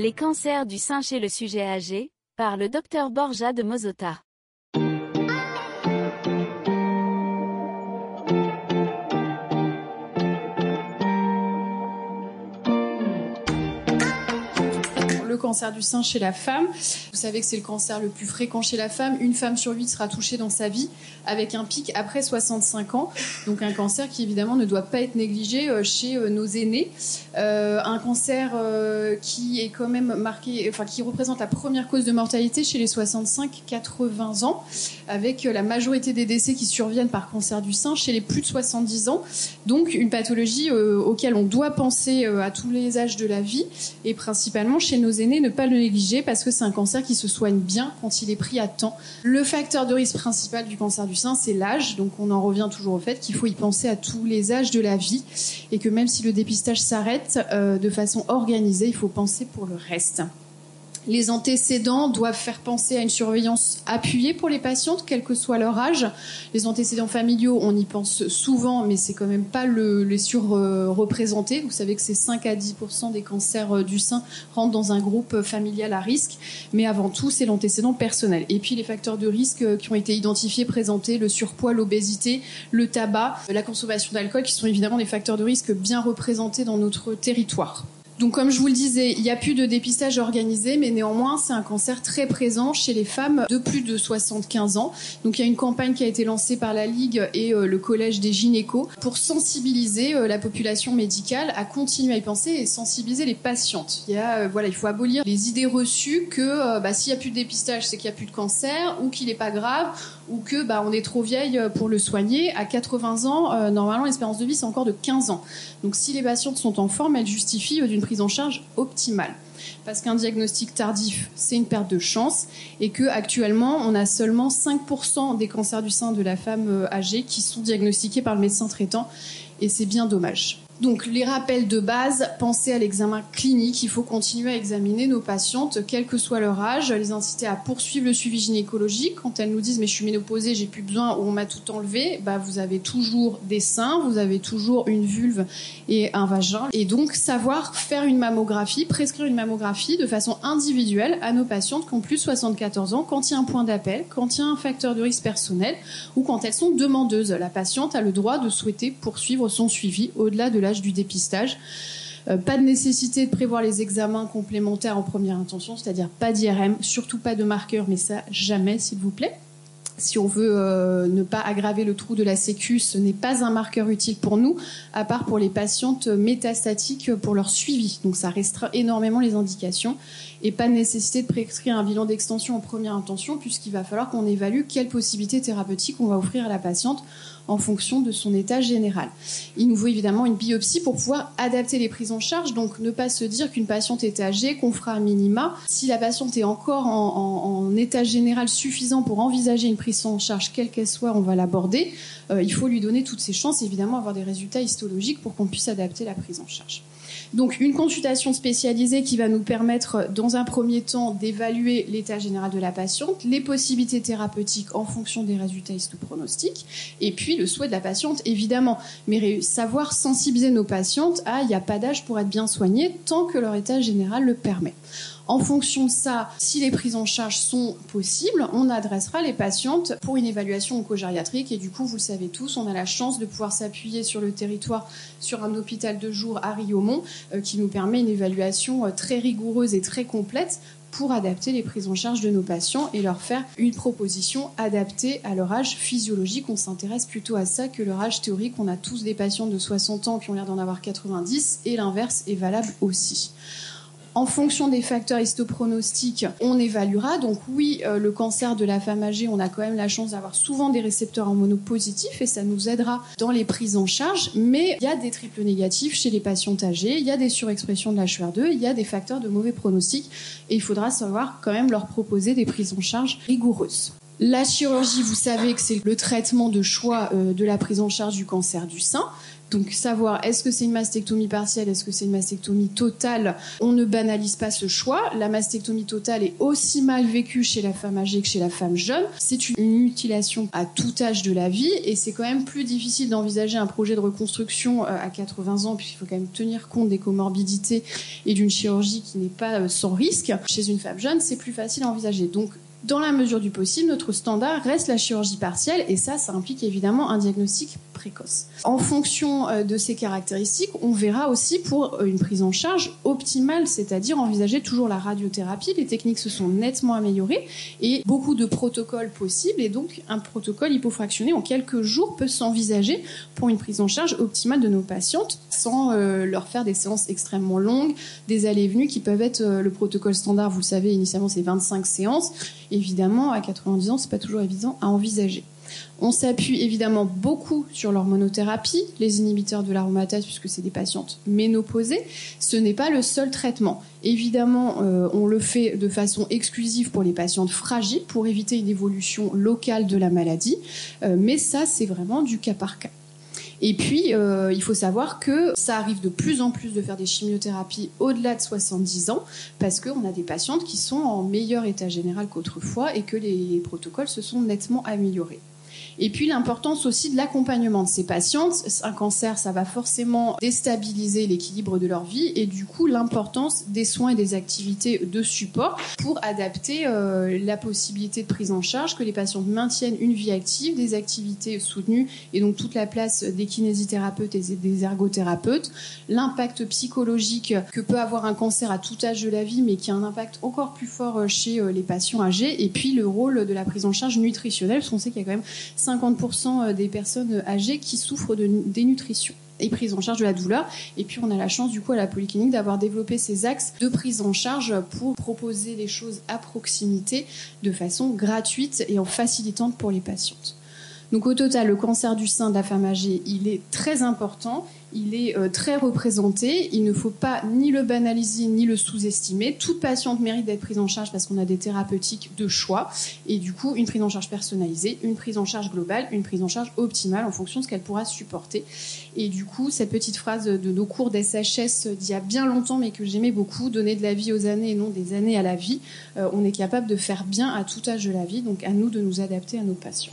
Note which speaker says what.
Speaker 1: Les cancers du sein chez le sujet âgé, par le docteur Borja de Mozota.
Speaker 2: Cancer du sein chez la femme. Vous savez que c'est le cancer le plus fréquent chez la femme. Une femme sur huit sera touchée dans sa vie, avec un pic après 65 ans. Donc un cancer qui évidemment ne doit pas être négligé euh, chez euh, nos aînés. Euh, un cancer qui est quand même marqué, enfin qui représente la première cause de mortalité chez les 65-80 ans, avec la majorité des décès qui surviennent par cancer du sein chez les plus de 70 ans. Donc une pathologie auquel on doit penser à tous les âges de la vie et principalement chez nos aînés ne pas le négliger parce que c'est un cancer qui se soigne bien quand il est pris à temps. Le facteur de risque principal du cancer du sein, c'est l'âge. Donc on en revient toujours au fait qu'il faut y penser à tous les âges de la vie et que même si le dépistage s'arrête euh, de façon organisée, il faut penser pour le reste. Les antécédents doivent faire penser à une surveillance appuyée pour les patientes, quel que soit leur âge. Les antécédents familiaux, on y pense souvent, mais c'est quand même pas le, les surreprésentés. Vous savez que c'est 5 à 10% des cancers euh, du sein rentrent dans un groupe familial à risque. Mais avant tout, c'est l'antécédent personnel. Et puis les facteurs de risque euh, qui ont été identifiés, présentés, le surpoids, l'obésité, le tabac, la consommation d'alcool, qui sont évidemment des facteurs de risque bien représentés dans notre territoire. Donc, comme je vous le disais, il n'y a plus de dépistage organisé, mais néanmoins, c'est un cancer très présent chez les femmes de plus de 75 ans. Donc, il y a une campagne qui a été lancée par la Ligue et euh, le Collège des gynécos pour sensibiliser euh, la population médicale à continuer à y penser et sensibiliser les patientes. Il y a, euh, voilà, il faut abolir les idées reçues que bah, s'il n'y a plus de dépistage, c'est qu'il n'y a plus de cancer ou qu'il n'est pas grave ou que bah, on est trop vieille pour le soigner. À 80 ans, normalement, l'espérance de vie, c'est encore de 15 ans. Donc, si les patientes sont en forme, elles justifient d'une prise en charge optimale. Parce qu'un diagnostic tardif, c'est une perte de chance et que actuellement, on a seulement 5% des cancers du sein de la femme euh, âgée qui sont diagnostiqués par le médecin traitant et c'est bien dommage. Donc les rappels de base, pensez à l'examen clinique. Il faut continuer à examiner nos patientes, quel que soit leur âge, les inciter à poursuivre le suivi gynécologique. Quand elles nous disent mais je suis ménopausée, j'ai plus besoin ou on m'a tout enlevé, bah vous avez toujours des seins, vous avez toujours une vulve et un vagin. Et donc savoir faire une mammographie, prescrire une mammographie de façon individuelle à nos patientes qui ont plus de 74 ans, quand il y a un point d'appel, quand il y a un facteur de risque personnel ou quand elles sont demandeuses. La patiente a le droit de souhaiter poursuivre son suivi au-delà de la du dépistage. Euh, pas de nécessité de prévoir les examens complémentaires en première intention, c'est-à-dire pas d'IRM, surtout pas de marqueur, mais ça jamais, s'il vous plaît. Si on veut euh, ne pas aggraver le trou de la sécu, ce n'est pas un marqueur utile pour nous, à part pour les patientes métastatiques pour leur suivi. Donc ça restreint énormément les indications et pas de nécessité de prescrire un bilan d'extension en première intention, puisqu'il va falloir qu'on évalue quelles possibilités thérapeutiques on va offrir à la patiente en fonction de son état général. Il nous faut évidemment une biopsie pour pouvoir adapter les prises en charge, donc ne pas se dire qu'une patiente est âgée, qu'on fera un minima. Si la patiente est encore en, état général suffisant pour envisager une prise en charge, quelle qu'elle soit, on va l'aborder. Euh, il faut lui donner toutes ses chances, évidemment, avoir des résultats histologiques pour qu'on puisse adapter la prise en charge. Donc une consultation spécialisée qui va nous permettre dans un premier temps d'évaluer l'état général de la patiente, les possibilités thérapeutiques en fonction des résultats histopronostiques, et puis le souhait de la patiente évidemment. Mais savoir sensibiliser nos patientes à il n'y a pas d'âge pour être bien soigné tant que leur état général le permet. En fonction de ça, si les prises en charge sont possibles, on adressera les patientes pour une évaluation oncogériatrique. Et du coup, vous le savez tous, on a la chance de pouvoir s'appuyer sur le territoire sur un hôpital de jour à Riomont euh, qui nous permet une évaluation euh, très rigoureuse et très complète pour adapter les prises en charge de nos patients et leur faire une proposition adaptée à leur âge physiologique. On s'intéresse plutôt à ça que leur âge théorique. On a tous des patients de 60 ans qui ont l'air d'en avoir 90 et l'inverse est valable aussi. En fonction des facteurs histopronostiques, on évaluera. Donc oui, euh, le cancer de la femme âgée, on a quand même la chance d'avoir souvent des récepteurs hormonaux positifs et ça nous aidera dans les prises en charge. Mais il y a des triples négatifs chez les patients âgés, il y a des surexpressions de HR2, il y a des facteurs de mauvais pronostic et il faudra savoir quand même leur proposer des prises en charge rigoureuses. La chirurgie, vous savez que c'est le traitement de choix euh, de la prise en charge du cancer du sein. Donc savoir est-ce que c'est une mastectomie partielle, est-ce que c'est une mastectomie totale, on ne banalise pas ce choix. La mastectomie totale est aussi mal vécue chez la femme âgée que chez la femme jeune. C'est une mutilation à tout âge de la vie et c'est quand même plus difficile d'envisager un projet de reconstruction euh, à 80 ans puisqu'il faut quand même tenir compte des comorbidités et d'une chirurgie qui n'est pas euh, sans risque. Chez une femme jeune, c'est plus facile à envisager. Donc dans la mesure du possible, notre standard reste la chirurgie partielle et ça, ça implique évidemment un diagnostic En fonction euh, de ces caractéristiques, on verra aussi pour euh, une prise en charge optimale, c'est-à-dire envisager toujours la radiothérapie. Les techniques se sont nettement améliorées et beaucoup de protocoles possibles et donc un protocole hypofractionné en quelques jours peut s'envisager pour une prise en charge optimale de nos patientes sans euh, leur faire des séances extrêmement longues, des allées et venues qui peuvent être le protocole standard, vous le savez, initialement c'est 25 séances évidemment, à 90 ans, c'est pas toujours évident à envisager. On s'appuie évidemment beaucoup sur l'hormonothérapie, les inhibiteurs de l'aromatase, puisque c'est des patientes ménopausées. Ce n'est pas le seul traitement. Évidemment, euh, on le fait de façon exclusive pour les patientes fragiles, pour éviter une évolution locale de la maladie. Euh, mais ça, c'est vraiment du cas par cas. Et puis, euh, il faut savoir que ça arrive de plus en plus de faire des chimiothérapies au-delà de 70 ans, parce qu'on a des patientes qui sont en meilleur état général qu'autrefois et que les protocoles se sont nettement améliorés. Et puis l'importance aussi de l'accompagnement de ces patientes. Un cancer, ça va forcément déstabiliser l'équilibre de leur vie et du coup l'importance des soins et des activités de support pour adapter euh, la possibilité de prise en charge, que les patientes maintiennent une vie active, des activités soutenues et donc toute la place des kinésithérapeutes et des ergothérapeutes, l'impact psychologique que peut avoir un cancer à tout âge de la vie mais qui a un impact encore plus fort euh, chez euh, les patients âgés et puis le rôle de la prise en charge nutritionnelle parce qu'on sait qu'il y a quand même 50% euh, des personnes âgées qui souffrent de dénutrition et prise en charge de la douleur. Et puis on a la chance du coup à la polyclinique d'avoir développé ces axes de prise en charge pour proposer les choses à proximité de façon gratuite et en facilitante pour les patientes. Donc au total, le cancer du sein de la femme âgée, il est très important il est euh, très représenté. Il ne faut pas ni le banaliser ni le sous-estimer. Toute patiente mérite d'être prise en charge parce qu'on a des thérapeutiques de choix. Et du coup, une prise en charge personnalisée, une prise en charge globale, une prise en charge optimale en fonction de ce qu'elle pourra supporter. Et du coup, cette petite phrase de nos cours d'SHS d'il y a bien longtemps, mais que j'aimais beaucoup, donner de la vie aux années et non des années à la vie, euh, on est capable de faire bien à tout âge de la vie. Donc à nous de nous adapter à nos patients.